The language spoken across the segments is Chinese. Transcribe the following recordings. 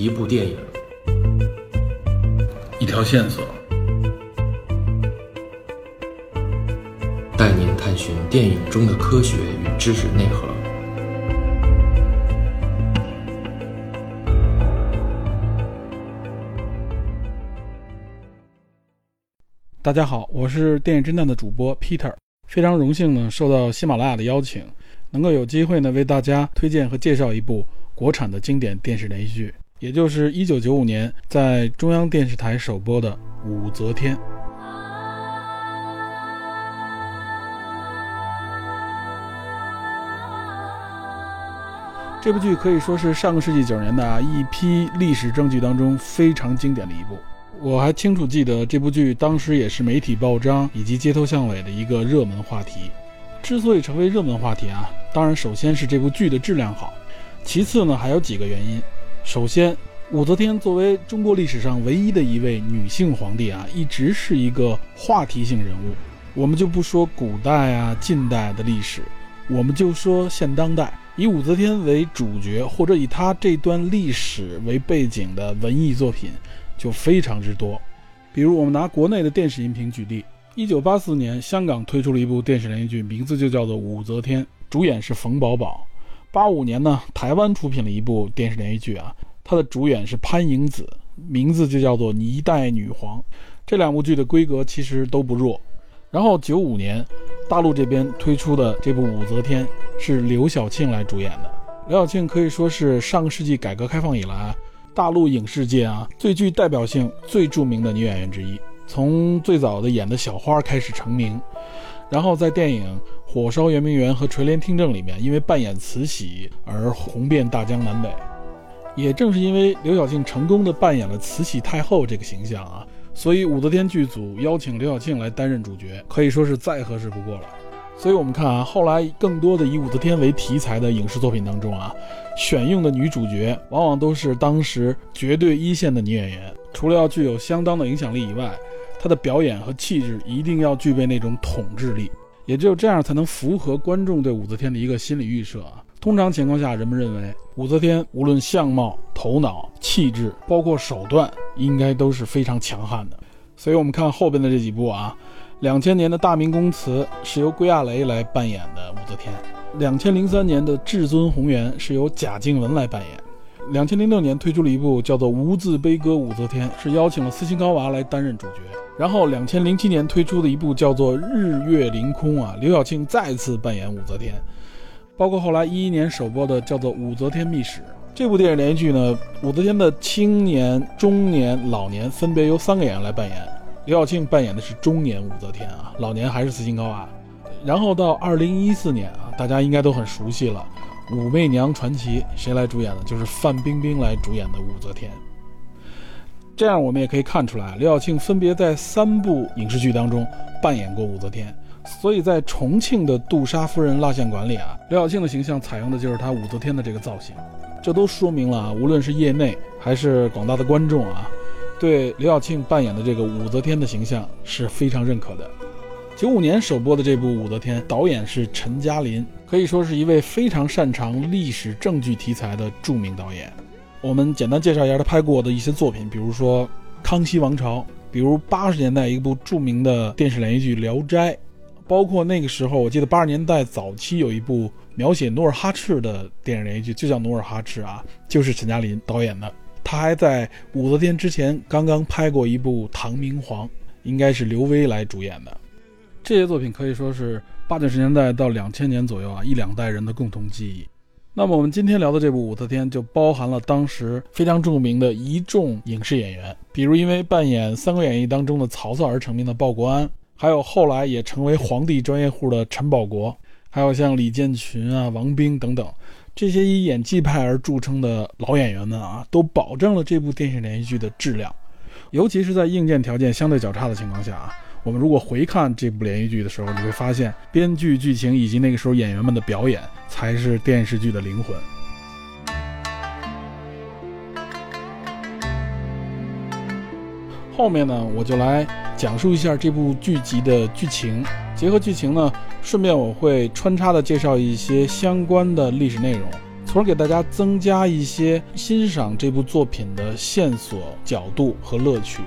一部电影，一条线索，带您探寻电影中的科学与知识内核。大家好，我是电影侦探的主播 Peter，非常荣幸呢，受到喜马拉雅的邀请，能够有机会呢为大家推荐和介绍一部国产的经典电视连续剧，也就是1995年在中央电视台首播的《武则天》。这部剧可以说是上个世纪九十年代啊一批历史正剧当中非常经典的一部。我还清楚记得这部剧当时也是媒体报章以及街头巷尾的一个热门话题。之所以成为热门话题啊，当然首先是这部剧的质量好，其次呢还有几个原因。首先，武则天作为中国历史上唯一的一位女性皇帝啊，一直是一个话题性人物。我们就不说古代啊、近代的历史，我们就说现当代，以武则天为主角或者以她这段历史为背景的文艺作品。就非常之多，比如我们拿国内的电视荧屏举例，一九八四年香港推出了一部电视连续剧，名字就叫做《武则天》，主演是冯宝宝。八五年呢，台湾出品了一部电视连续剧啊，它的主演是潘迎紫，名字就叫做《一代女皇》。这两部剧的规格其实都不弱。然后九五年，大陆这边推出的这部《武则天》是刘晓庆来主演的。刘晓庆可以说是上个世纪改革开放以来。大陆影视界啊，最具代表性、最著名的女演员之一，从最早的演的小花开始成名，然后在电影《火烧圆明园》和《垂帘听政》里面，因为扮演慈禧而红遍大江南北。也正是因为刘晓庆成功的扮演了慈禧太后这个形象啊，所以武则天剧组邀请刘晓庆来担任主角，可以说是再合适不过了。所以我们看啊，后来更多的以武则天为题材的影视作品当中啊，选用的女主角往往都是当时绝对一线的女演员。除了要具有相当的影响力以外，她的表演和气质一定要具备那种统治力。也只有这样，才能符合观众对武则天的一个心理预设啊。通常情况下，人们认为武则天无论相貌、头脑、气质，包括手段，应该都是非常强悍的。所以我们看后边的这几部啊。两千年的大明宫词是由归亚蕾来扮演的武则天，两千零三年的至尊红颜是由贾静雯来扮演，两千零六年推出了一部叫做《无字悲歌武则天》，是邀请了斯琴高娃来担任主角。然后两千零七年推出的一部叫做《日月凌空》啊，刘晓庆再次扮演武则天。包括后来一一年首播的叫做《武则天秘史》这部电视连续剧呢，武则天的青年、中年、老年分别由三个演员来扮演。刘晓庆扮演的是中年武则天啊，老年还是斯琴高娃。然后到二零一四年啊，大家应该都很熟悉了，《武媚娘传奇》谁来主演的？就是范冰冰来主演的武则天。这样我们也可以看出来，刘晓庆分别在三部影视剧当中扮演过武则天。所以在重庆的杜莎夫人蜡像馆里啊，刘晓庆的形象采用的就是她武则天的这个造型。这都说明了啊，无论是业内还是广大的观众啊。对刘晓庆扮演的这个武则天的形象是非常认可的。九五年首播的这部《武则天》，导演是陈嘉林，可以说是一位非常擅长历史正剧题材的著名导演。我们简单介绍一下他拍过的一些作品，比如说《康熙王朝》，比如八十年代一部著名的电视连续剧《聊斋》，包括那个时候我记得八十年代早期有一部描写努尔哈赤的电视连续剧，就叫《努尔哈赤》啊，就是陈嘉林导演的。他还在武则天之前刚刚拍过一部《唐明皇》，应该是刘威来主演的。这些作品可以说是八九十年代到两千年左右啊一两代人的共同记忆。那么我们今天聊的这部《武则天》就包含了当时非常著名的一众影视演员，比如因为扮演《三国演义》当中的曹操而成名的鲍国安，还有后来也成为皇帝专业户的陈宝国，还有像李建群啊、王兵等等。这些以演技派而著称的老演员们啊，都保证了这部电视连续剧的质量。尤其是在硬件条件相对较差的情况下啊，我们如果回看这部连续剧的时候，你会发现编剧、剧情以及那个时候演员们的表演才是电视剧的灵魂。后面呢，我就来讲述一下这部剧集的剧情。结合剧情呢，顺便我会穿插的介绍一些相关的历史内容。从而给大家增加一些欣赏这部作品的线索、角度和乐趣。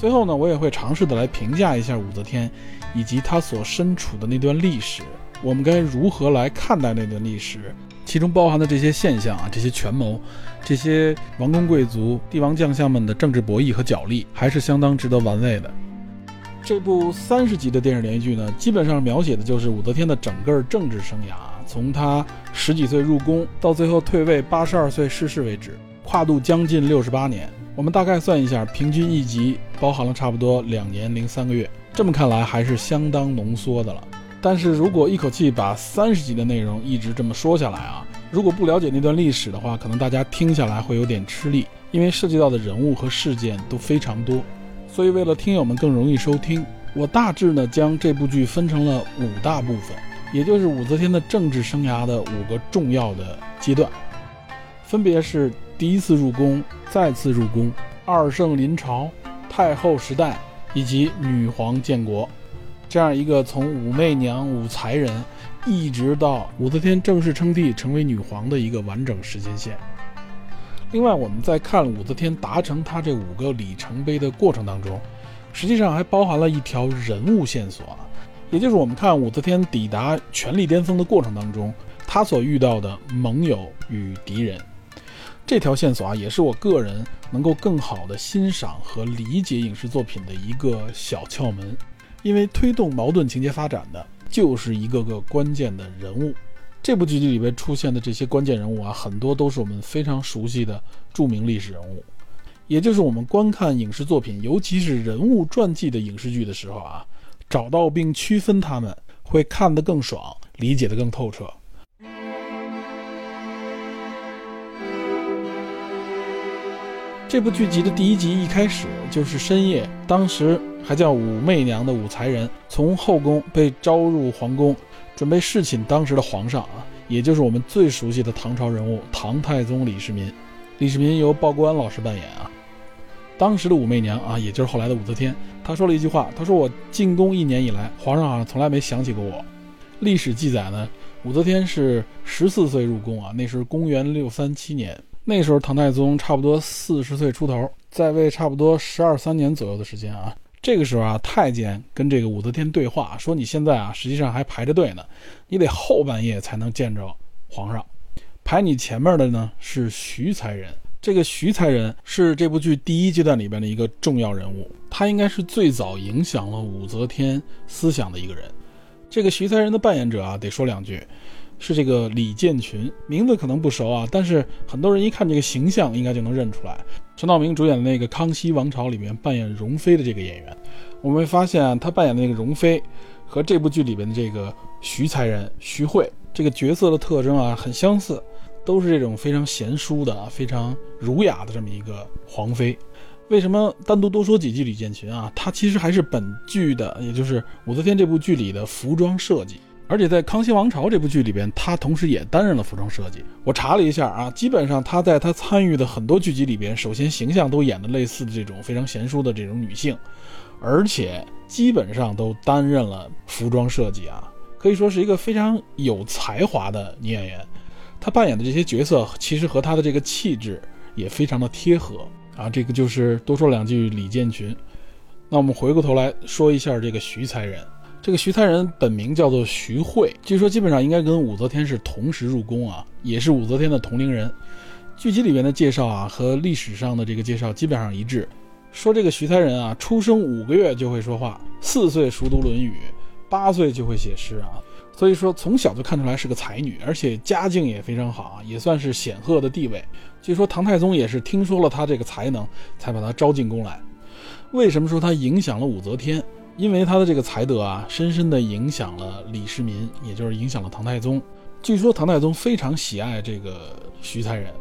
最后呢，我也会尝试的来评价一下武则天，以及她所身处的那段历史，我们该如何来看待那段历史，其中包含的这些现象啊，这些权谋，这些王公贵族、帝王将相们的政治博弈和角力，还是相当值得玩味的。这部三十集的电视连续剧呢，基本上描写的就是武则天的整个政治生涯，从她十几岁入宫到最后退位八十二岁逝世为止，跨度将近六十八年。我们大概算一下，平均一集包含了差不多两年零三个月。这么看来，还是相当浓缩的了。但是如果一口气把三十集的内容一直这么说下来啊，如果不了解那段历史的话，可能大家听下来会有点吃力，因为涉及到的人物和事件都非常多。所以为了听友们更容易收听，我大致呢将这部剧分成了五大部分，也就是武则天的政治生涯的五个重要的阶段，分别是。第一次入宫，再次入宫，二圣临朝，太后时代，以及女皇建国，这样一个从武媚娘、武才人，一直到武则天正式称帝成为女皇的一个完整时间线。另外，我们在看武则天达成她这五个里程碑的过程当中，实际上还包含了一条人物线索，也就是我们看武则天抵达权力巅峰的过程当中，她所遇到的盟友与敌人。这条线索啊，也是我个人能够更好的欣赏和理解影视作品的一个小窍门，因为推动矛盾情节发展的就是一个个关键的人物。这部剧集里边出现的这些关键人物啊，很多都是我们非常熟悉的著名历史人物，也就是我们观看影视作品，尤其是人物传记的影视剧的时候啊，找到并区分他们，会看得更爽，理解得更透彻。这部剧集的第一集一开始就是深夜，当时还叫武媚娘的武才人从后宫被招入皇宫，准备侍寝当时的皇上啊，也就是我们最熟悉的唐朝人物唐太宗李世民。李世民由鲍国安老师扮演啊。当时的武媚娘啊，也就是后来的武则天，她说了一句话，她说我进宫一年以来，皇上好像从来没想起过我。历史记载呢，武则天是十四岁入宫啊，那是公元六三七年。那时候唐太宗差不多四十岁出头，在位差不多十二三年左右的时间啊。这个时候啊，太监跟这个武则天对话，说你现在啊，实际上还排着队呢，你得后半夜才能见着皇上。排你前面的呢是徐才人，这个徐才人是这部剧第一阶段里边的一个重要人物，他应该是最早影响了武则天思想的一个人。这个徐才人的扮演者啊，得说两句。是这个李建群，名字可能不熟啊，但是很多人一看这个形象，应该就能认出来。陈道明主演的那个《康熙王朝》里面扮演容妃的这个演员，我们会发现他扮演的那个容妃，和这部剧里边的这个徐才人徐慧这个角色的特征啊很相似，都是这种非常贤淑的、非常儒雅的这么一个皇妃。为什么单独多说几句李建群啊？他其实还是本剧的，也就是武则天这部剧里的服装设计。而且在《康熙王朝》这部剧里边，他同时也担任了服装设计。我查了一下啊，基本上他在他参与的很多剧集里边，首先形象都演的类似的这种非常贤淑的这种女性，而且基本上都担任了服装设计啊，可以说是一个非常有才华的女演员。她扮演的这些角色，其实和她的这个气质也非常的贴合啊。这个就是多说两句李建群。那我们回过头来说一下这个徐才人。这个徐才人本名叫做徐慧，据说基本上应该跟武则天是同时入宫啊，也是武则天的同龄人。剧集里面的介绍啊，和历史上的这个介绍基本上一致，说这个徐才人啊，出生五个月就会说话，四岁熟读《论语》，八岁就会写诗啊，所以说从小就看出来是个才女，而且家境也非常好啊，也算是显赫的地位。据说唐太宗也是听说了他这个才能，才把他招进宫来。为什么说他影响了武则天？因为他的这个才德啊，深深地影响了李世民，也就是影响了唐太宗。据说唐太宗非常喜爱这个徐才人，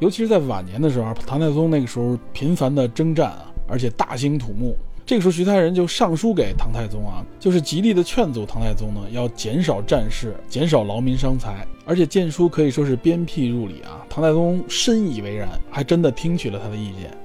尤其是在晚年的时候，唐太宗那个时候频繁的征战啊，而且大兴土木。这个时候，徐才人就上书给唐太宗啊，就是极力的劝阻唐太宗呢，要减少战事，减少劳民伤财，而且谏书可以说是鞭辟入里啊。唐太宗深以为然，还真的听取了他的意见。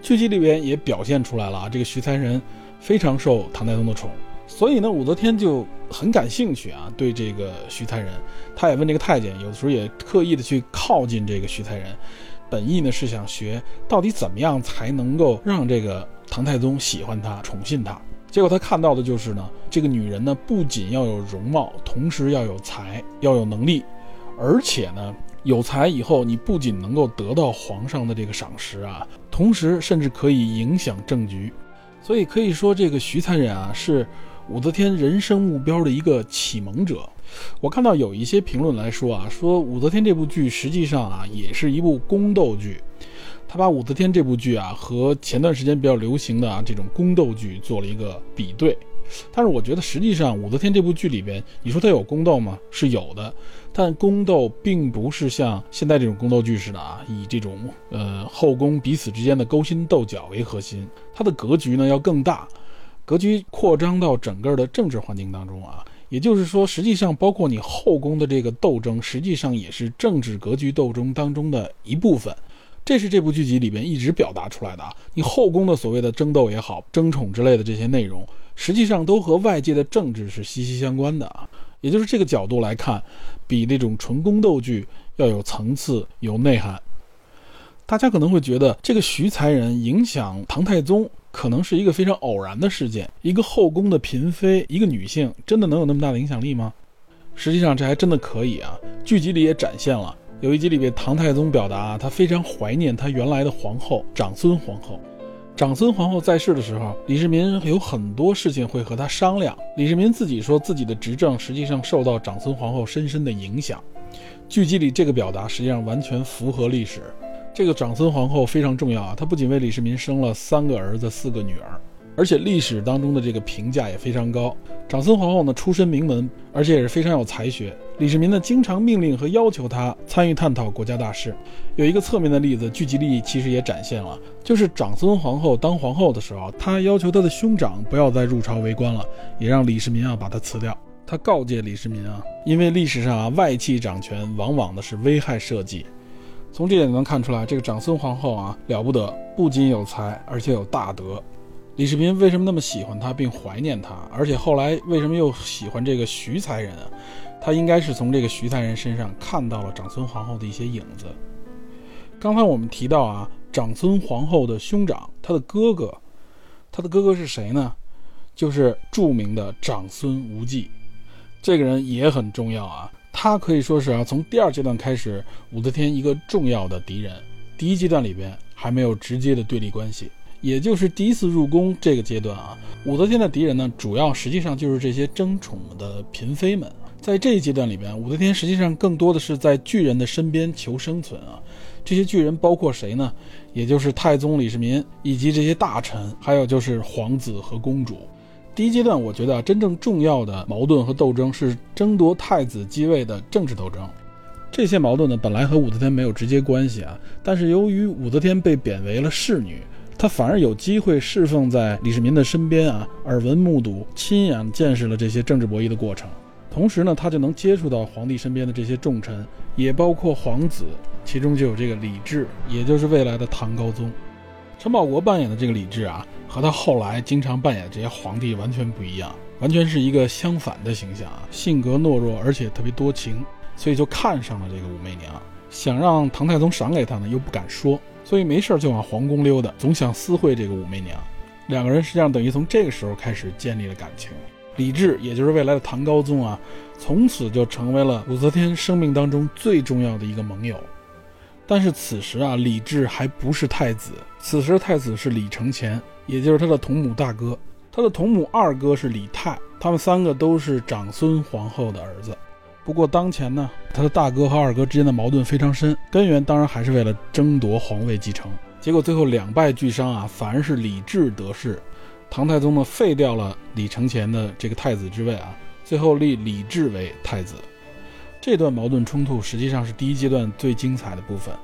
剧集里边也表现出来了啊，这个徐才人。非常受唐太宗的宠，所以呢，武则天就很感兴趣啊，对这个徐才人，他也问这个太监，有的时候也刻意的去靠近这个徐才人，本意呢是想学到底怎么样才能够让这个唐太宗喜欢他、宠信他。结果他看到的就是呢，这个女人呢不仅要有容貌，同时要有才，要有能力，而且呢有才以后，你不仅能够得到皇上的这个赏识啊，同时甚至可以影响政局。所以可以说，这个徐才人啊是。武则天人生目标的一个启蒙者，我看到有一些评论来说啊，说武则天这部剧实际上啊也是一部宫斗剧，他把武则天这部剧啊和前段时间比较流行的啊这种宫斗剧做了一个比对，但是我觉得实际上武则天这部剧里边，你说它有宫斗吗？是有的，但宫斗并不是像现在这种宫斗剧似的啊，以这种呃后宫彼此之间的勾心斗角为核心，它的格局呢要更大。格局扩张到整个的政治环境当中啊，也就是说，实际上包括你后宫的这个斗争，实际上也是政治格局斗争当中的一部分。这是这部剧集里边一直表达出来的啊。你后宫的所谓的争斗也好、争宠之类的这些内容，实际上都和外界的政治是息息相关的啊。也就是这个角度来看，比那种纯宫斗剧要有层次、有内涵。大家可能会觉得这个徐才人影响唐太宗。可能是一个非常偶然的事件，一个后宫的嫔妃，一个女性，真的能有那么大的影响力吗？实际上，这还真的可以啊。剧集里也展现了，有一集里边，唐太宗表达他非常怀念他原来的皇后长孙皇后。长孙皇后在世的时候，李世民有很多事情会和他商量。李世民自己说自己的执政实际上受到长孙皇后深深的影响。剧集里这个表达实际上完全符合历史。这个长孙皇后非常重要啊，她不仅为李世民生了三个儿子、四个女儿，而且历史当中的这个评价也非常高。长孙皇后呢出身名门，而且也是非常有才学。李世民呢经常命令和要求她参与探讨国家大事。有一个侧面的例子，聚集力其实也展现了，就是长孙皇后当皇后的时候，她要求她的兄长不要再入朝为官了，也让李世民啊把她辞掉。她告诫李世民啊，因为历史上啊外戚掌权往往的是危害社稷。从这点能看出来，这个长孙皇后啊了不得，不仅有才，而且有大德。李世民为什么那么喜欢她，并怀念她？而且后来为什么又喜欢这个徐才人啊？他应该是从这个徐才人身上看到了长孙皇后的一些影子。刚才我们提到啊，长孙皇后的兄长，他的哥哥，他的哥哥是谁呢？就是著名的长孙无忌。这个人也很重要啊。他可以说是啊，从第二阶段开始，武则天一个重要的敌人。第一阶段里边还没有直接的对立关系，也就是第一次入宫这个阶段啊，武则天的敌人呢，主要实际上就是这些争宠的嫔妃们。在这一阶段里边，武则天实际上更多的是在巨人的身边求生存啊。这些巨人包括谁呢？也就是太宗李世民以及这些大臣，还有就是皇子和公主。第一阶段，我觉得啊，真正重要的矛盾和斗争是争夺太子继位的政治斗争。这些矛盾呢，本来和武则天没有直接关系啊，但是由于武则天被贬为了侍女，她反而有机会侍奉在李世民的身边啊，耳闻目睹、亲眼见识了这些政治博弈的过程。同时呢，她就能接触到皇帝身边的这些重臣，也包括皇子，其中就有这个李治，也就是未来的唐高宗。陈宝国扮演的这个李治啊。和他后来经常扮演的这些皇帝完全不一样，完全是一个相反的形象啊！性格懦弱，而且特别多情，所以就看上了这个武媚娘，想让唐太宗赏给他呢，又不敢说，所以没事就往皇宫溜达，总想私会这个武媚娘。两个人实际上等于从这个时候开始建立了感情。李治，也就是未来的唐高宗啊，从此就成为了武则天生命当中最重要的一个盟友。但是此时啊，李治还不是太子，此时太子是李承乾。也就是他的同母大哥，他的同母二哥是李泰，他们三个都是长孙皇后的儿子。不过当前呢，他的大哥和二哥之间的矛盾非常深，根源当然还是为了争夺皇位继承。结果最后两败俱伤啊，反而是李治得势。唐太宗呢废掉了李承乾的这个太子之位啊，最后立李治为太子。这段矛盾冲突实际上是第一阶段最精彩的部分。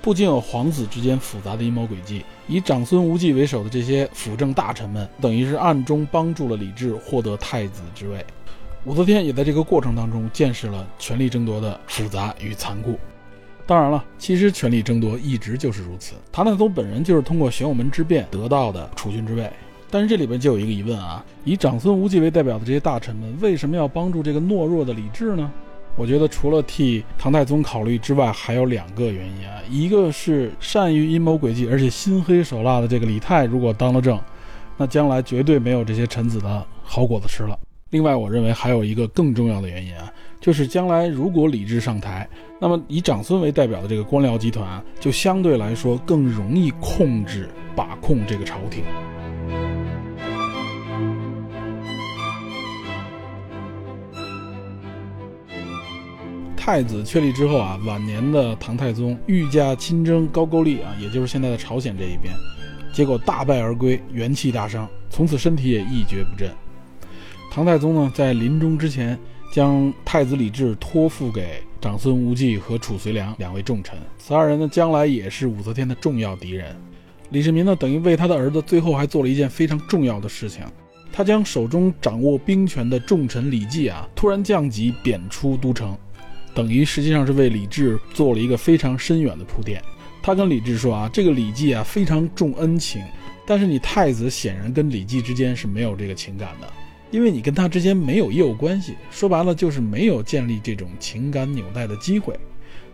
不仅有皇子之间复杂的阴谋诡计，以长孙无忌为首的这些辅政大臣们，等于是暗中帮助了李治获得太子之位。武则天也在这个过程当中见识了权力争夺的复杂与残酷。当然了，其实权力争夺一直就是如此。唐太宗本人就是通过玄武门之变得到的储君之位，但是这里边就有一个疑问啊，以长孙无忌为代表的这些大臣们，为什么要帮助这个懦弱的李治呢？我觉得除了替唐太宗考虑之外，还有两个原因啊，一个是善于阴谋诡计而且心黑手辣的这个李泰，如果当了政，那将来绝对没有这些臣子的好果子吃了。另外，我认为还有一个更重要的原因啊，就是将来如果李治上台，那么以长孙为代表的这个官僚集团就相对来说更容易控制把控这个朝廷。太子确立之后啊，晚年的唐太宗御驾亲征高句丽啊，也就是现在的朝鲜这一边，结果大败而归，元气大伤，从此身体也一蹶不振。唐太宗呢，在临终之前，将太子李治托付给长孙无忌和褚遂良两位重臣。此二人呢，将来也是武则天的重要敌人。李世民呢，等于为他的儿子最后还做了一件非常重要的事情，他将手中掌握兵权的重臣李绩啊，突然降级贬出都城，等于实际上是为李治做了一个非常深远的铺垫。他跟李治说啊，这个李绩啊非常重恩情，但是你太子显然跟李绩之间是没有这个情感的。因为你跟他之间没有业务关系，说白了就是没有建立这种情感纽带的机会。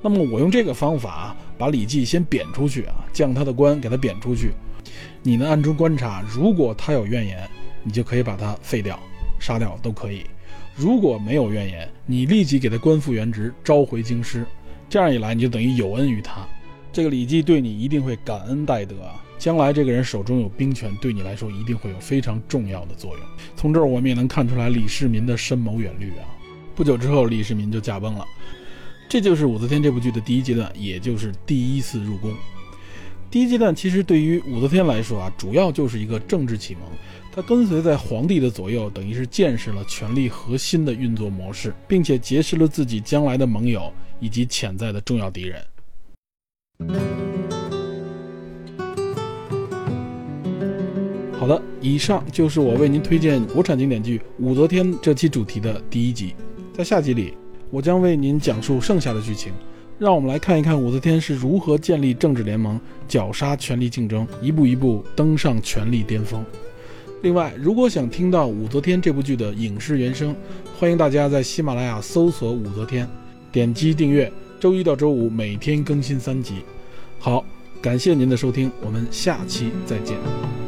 那么我用这个方法把李绩先贬出去啊，降他的官，给他贬出去。你呢暗中观察，如果他有怨言，你就可以把他废掉、杀掉都可以；如果没有怨言，你立即给他官复原职，召回京师。这样一来，你就等于有恩于他，这个李绩对你一定会感恩戴德啊。将来这个人手中有兵权，对你来说一定会有非常重要的作用。从这儿我们也能看出来李世民的深谋远虑啊。不久之后，李世民就驾崩了。这就是武则天这部剧的第一阶段，也就是第一次入宫。第一阶段其实对于武则天来说啊，主要就是一个政治启蒙。她跟随在皇帝的左右，等于是见识了权力核心的运作模式，并且结识了自己将来的盟友以及潜在的重要敌人。好的，以上就是我为您推荐国产经典剧《武则天》这期主题的第一集。在下集里，我将为您讲述剩下的剧情。让我们来看一看武则天是如何建立政治联盟、绞杀权力竞争，一步一步登上权力巅峰。另外，如果想听到《武则天》这部剧的影视原声，欢迎大家在喜马拉雅搜索“武则天”，点击订阅，周一到周五每天更新三集。好，感谢您的收听，我们下期再见。